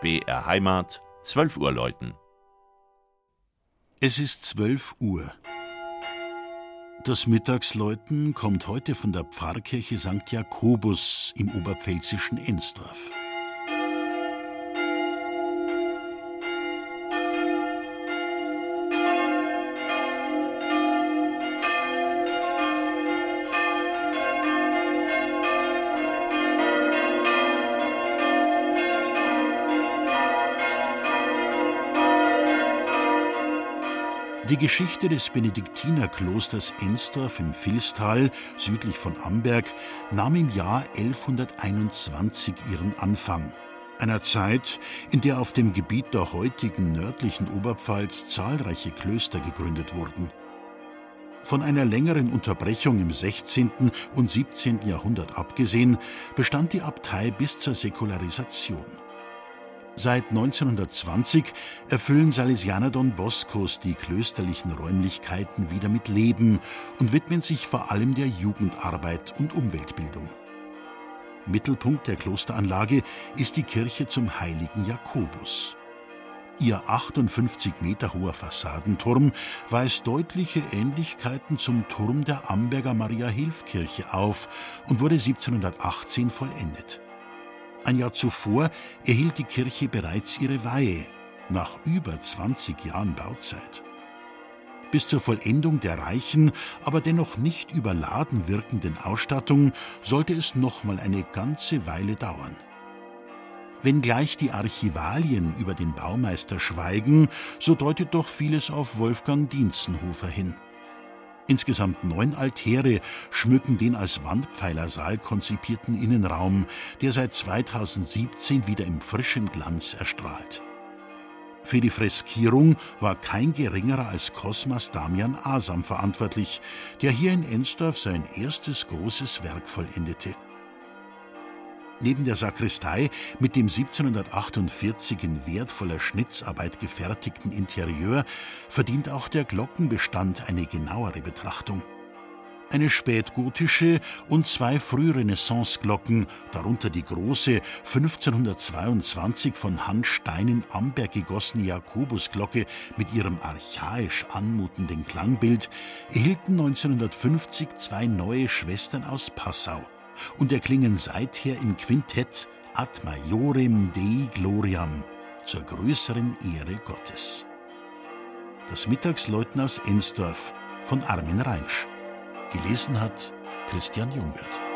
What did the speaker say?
BR Heimat, 12 Uhr läuten. Es ist 12 Uhr. Das Mittagsläuten kommt heute von der Pfarrkirche St. Jakobus im oberpfälzischen Ensdorf. Die Geschichte des Benediktinerklosters Ensdorf im Vilstal, südlich von Amberg, nahm im Jahr 1121 ihren Anfang. Einer Zeit, in der auf dem Gebiet der heutigen nördlichen Oberpfalz zahlreiche Klöster gegründet wurden. Von einer längeren Unterbrechung im 16. und 17. Jahrhundert abgesehen, bestand die Abtei bis zur Säkularisation. Seit 1920 erfüllen Salesianer Don Boscos die klösterlichen Räumlichkeiten wieder mit Leben und widmen sich vor allem der Jugendarbeit und Umweltbildung. Mittelpunkt der Klosteranlage ist die Kirche zum heiligen Jakobus. Ihr 58 Meter hoher Fassadenturm weist deutliche Ähnlichkeiten zum Turm der Amberger Maria-Hilf-Kirche auf und wurde 1718 vollendet. Ein Jahr zuvor erhielt die Kirche bereits ihre Weihe, nach über 20 Jahren Bauzeit. Bis zur Vollendung der reichen, aber dennoch nicht überladen wirkenden Ausstattung sollte es nochmal eine ganze Weile dauern. Wenngleich die Archivalien über den Baumeister schweigen, so deutet doch vieles auf Wolfgang Dienstenhofer hin. Insgesamt neun Altäre schmücken den als Wandpfeilersaal konzipierten Innenraum, der seit 2017 wieder im frischen Glanz erstrahlt. Für die Freskierung war kein geringerer als Kosmas Damian Asam verantwortlich, der hier in Ensdorf sein erstes großes Werk vollendete. Neben der Sakristei mit dem 1748 in wertvoller Schnitzarbeit gefertigten Interieur verdient auch der Glockenbestand eine genauere Betrachtung. Eine spätgotische und zwei Frührenaissance-Glocken, darunter die große 1522 von Hans Stein in Amberg gegossene Jakobusglocke mit ihrem archaisch anmutenden Klangbild, erhielten 1950 zwei neue Schwestern aus Passau und erklingen seither im Quintett Ad Majorem Dei Gloriam zur größeren Ehre Gottes. Das Mittagsläuten aus Ensdorf von Armin Reinsch. Gelesen hat Christian Jungwirth.